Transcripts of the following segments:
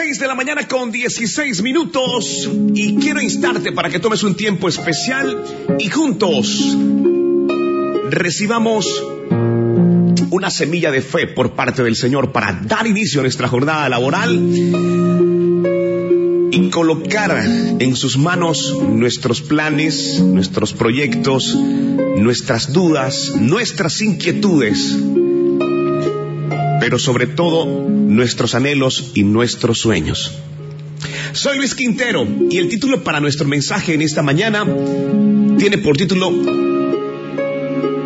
6 de la mañana con 16 minutos. Y quiero instarte para que tomes un tiempo especial y juntos recibamos una semilla de fe por parte del Señor para dar inicio a nuestra jornada laboral y colocar en sus manos nuestros planes, nuestros proyectos, nuestras dudas, nuestras inquietudes, pero sobre todo nuestros anhelos y nuestros sueños. Soy Luis Quintero y el título para nuestro mensaje en esta mañana tiene por título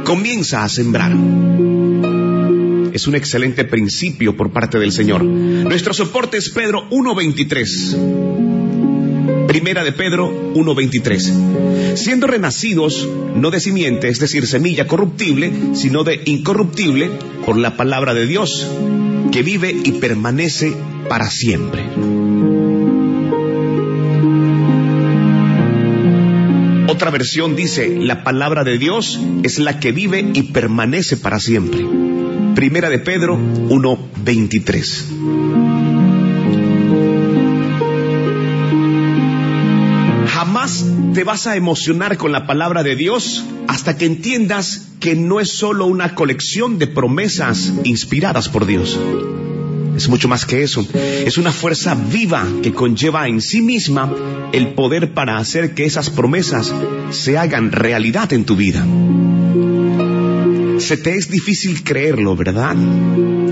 Comienza a sembrar. Es un excelente principio por parte del Señor. Nuestro soporte es Pedro 1.23. Primera de Pedro 1.23. Siendo renacidos, no de simiente, es decir, semilla corruptible, sino de incorruptible, por la palabra de Dios, que vive y permanece para siempre. Otra versión dice, la palabra de Dios es la que vive y permanece para siempre. Primera de Pedro 1.23. Jamás te vas a emocionar con la palabra de Dios hasta que entiendas que no es solo una colección de promesas inspiradas por Dios. Es mucho más que eso. Es una fuerza viva que conlleva en sí misma el poder para hacer que esas promesas se hagan realidad en tu vida. Se te es difícil creerlo, ¿verdad?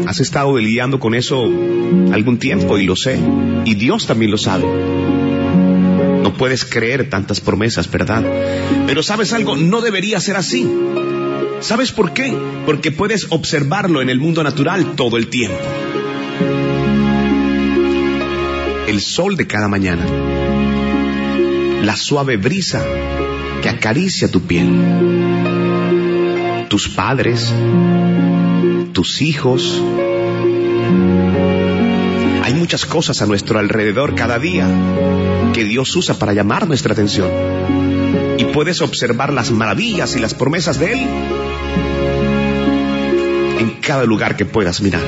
Has estado lidiando con eso algún tiempo y lo sé. Y Dios también lo sabe. No puedes creer tantas promesas, ¿verdad? Pero sabes algo, no debería ser así. ¿Sabes por qué? Porque puedes observarlo en el mundo natural todo el tiempo. El sol de cada mañana, la suave brisa que acaricia tu piel, tus padres, tus hijos. Hay muchas cosas a nuestro alrededor cada día que Dios usa para llamar nuestra atención. Y puedes observar las maravillas y las promesas de Él en cada lugar que puedas mirar.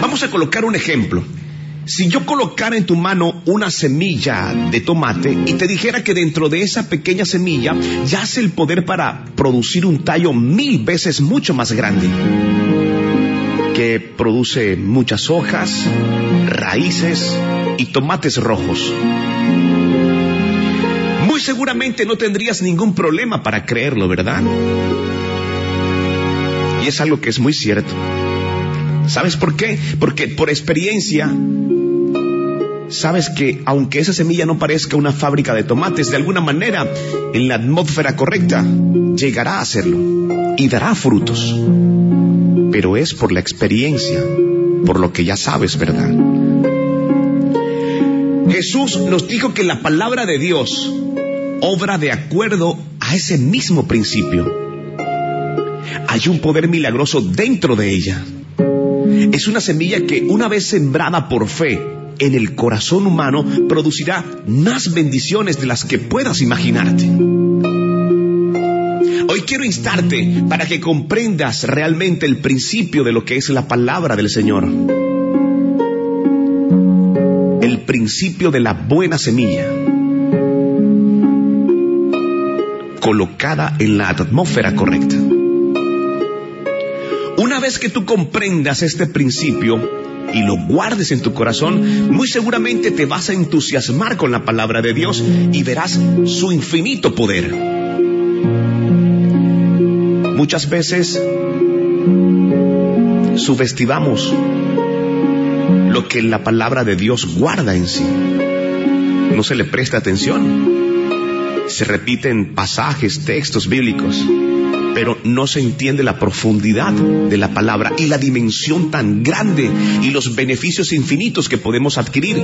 Vamos a colocar un ejemplo. Si yo colocara en tu mano una semilla de tomate y te dijera que dentro de esa pequeña semilla yace el poder para producir un tallo mil veces mucho más grande, que produce muchas hojas, raíces y tomates rojos. Muy seguramente no tendrías ningún problema para creerlo, ¿verdad? Y es algo que es muy cierto. ¿Sabes por qué? Porque por experiencia sabes que aunque esa semilla no parezca una fábrica de tomates, de alguna manera, en la atmósfera correcta, llegará a serlo y dará frutos. Pero es por la experiencia, por lo que ya sabes, ¿verdad? Jesús nos dijo que la palabra de Dios obra de acuerdo a ese mismo principio. Hay un poder milagroso dentro de ella. Es una semilla que una vez sembrada por fe en el corazón humano producirá más bendiciones de las que puedas imaginarte. Quiero instarte para que comprendas realmente el principio de lo que es la palabra del Señor. El principio de la buena semilla colocada en la atmósfera correcta. Una vez que tú comprendas este principio y lo guardes en tu corazón, muy seguramente te vas a entusiasmar con la palabra de Dios y verás su infinito poder. Muchas veces subestimamos lo que la palabra de Dios guarda en sí. No se le presta atención. Se repiten pasajes, textos bíblicos pero no se entiende la profundidad de la palabra y la dimensión tan grande y los beneficios infinitos que podemos adquirir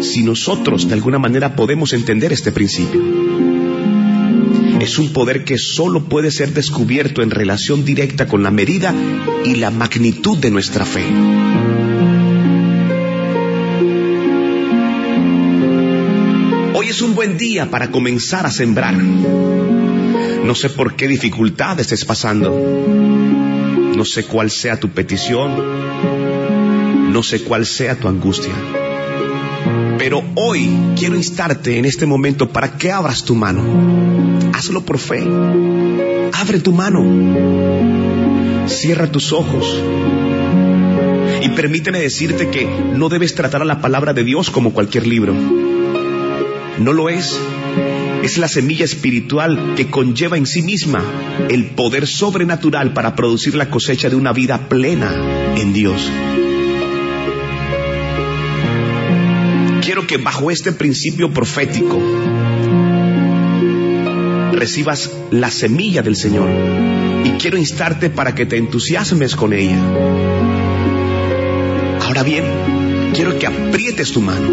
si nosotros de alguna manera podemos entender este principio. Es un poder que solo puede ser descubierto en relación directa con la medida y la magnitud de nuestra fe. Hoy es un buen día para comenzar a sembrar. No sé por qué dificultad estés pasando. No sé cuál sea tu petición. No sé cuál sea tu angustia. Pero hoy quiero instarte en este momento para que abras tu mano. Hazlo por fe. Abre tu mano. Cierra tus ojos. Y permíteme decirte que no debes tratar a la palabra de Dios como cualquier libro. No lo es. Es la semilla espiritual que conlleva en sí misma el poder sobrenatural para producir la cosecha de una vida plena en Dios. Quiero que bajo este principio profético recibas la semilla del Señor y quiero instarte para que te entusiasmes con ella. Ahora bien, quiero que aprietes tu mano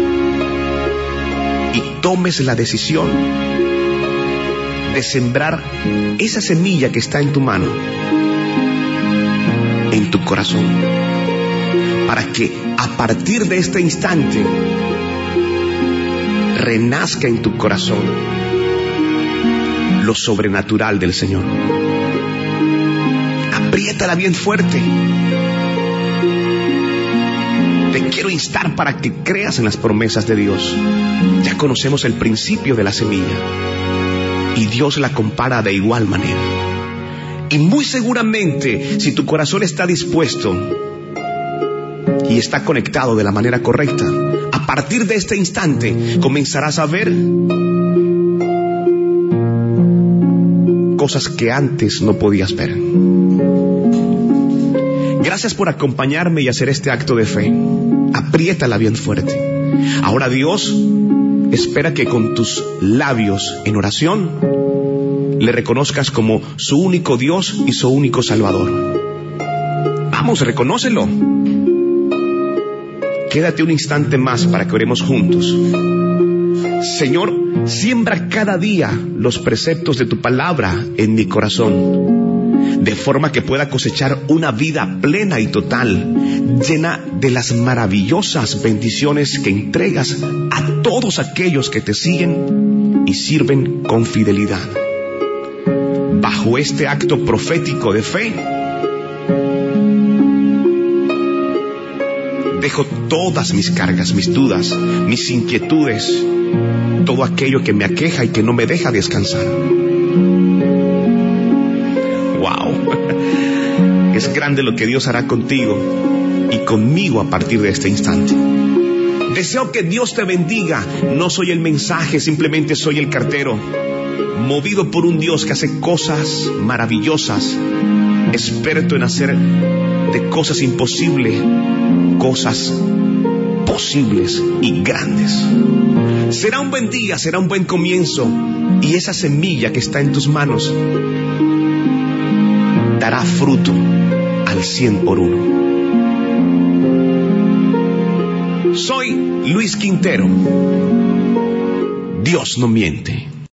y tomes la decisión de sembrar esa semilla que está en tu mano, en tu corazón, para que a partir de este instante renazca en tu corazón lo sobrenatural del Señor. Apriétala bien fuerte. Te quiero instar para que creas en las promesas de Dios. Ya conocemos el principio de la semilla y Dios la compara de igual manera. Y muy seguramente, si tu corazón está dispuesto y está conectado de la manera correcta, a partir de este instante comenzarás a ver cosas que antes no podías ver. Gracias por acompañarme y hacer este acto de fe. Apriétala bien fuerte. Ahora Dios espera que con tus labios en oración le reconozcas como su único Dios y su único Salvador. Vamos, reconócelo. Quédate un instante más para que oremos juntos. Señor, siembra cada día los preceptos de tu palabra en mi corazón, de forma que pueda cosechar una vida plena y total, llena de las maravillosas bendiciones que entregas a todos aquellos que te siguen y sirven con fidelidad. Bajo este acto profético de fe, dejo todas mis cargas, mis dudas, mis inquietudes, todo aquello que me aqueja y que no me deja descansar. Wow, es grande lo que Dios hará contigo y conmigo a partir de este instante. Deseo que Dios te bendiga. No soy el mensaje, simplemente soy el cartero. Movido por un Dios que hace cosas maravillosas, experto en hacer de cosas imposibles, cosas posibles y grandes. Será un buen día, será un buen comienzo y esa semilla que está en tus manos dará fruto al cien por uno. Soy Luis Quintero. Dios no miente.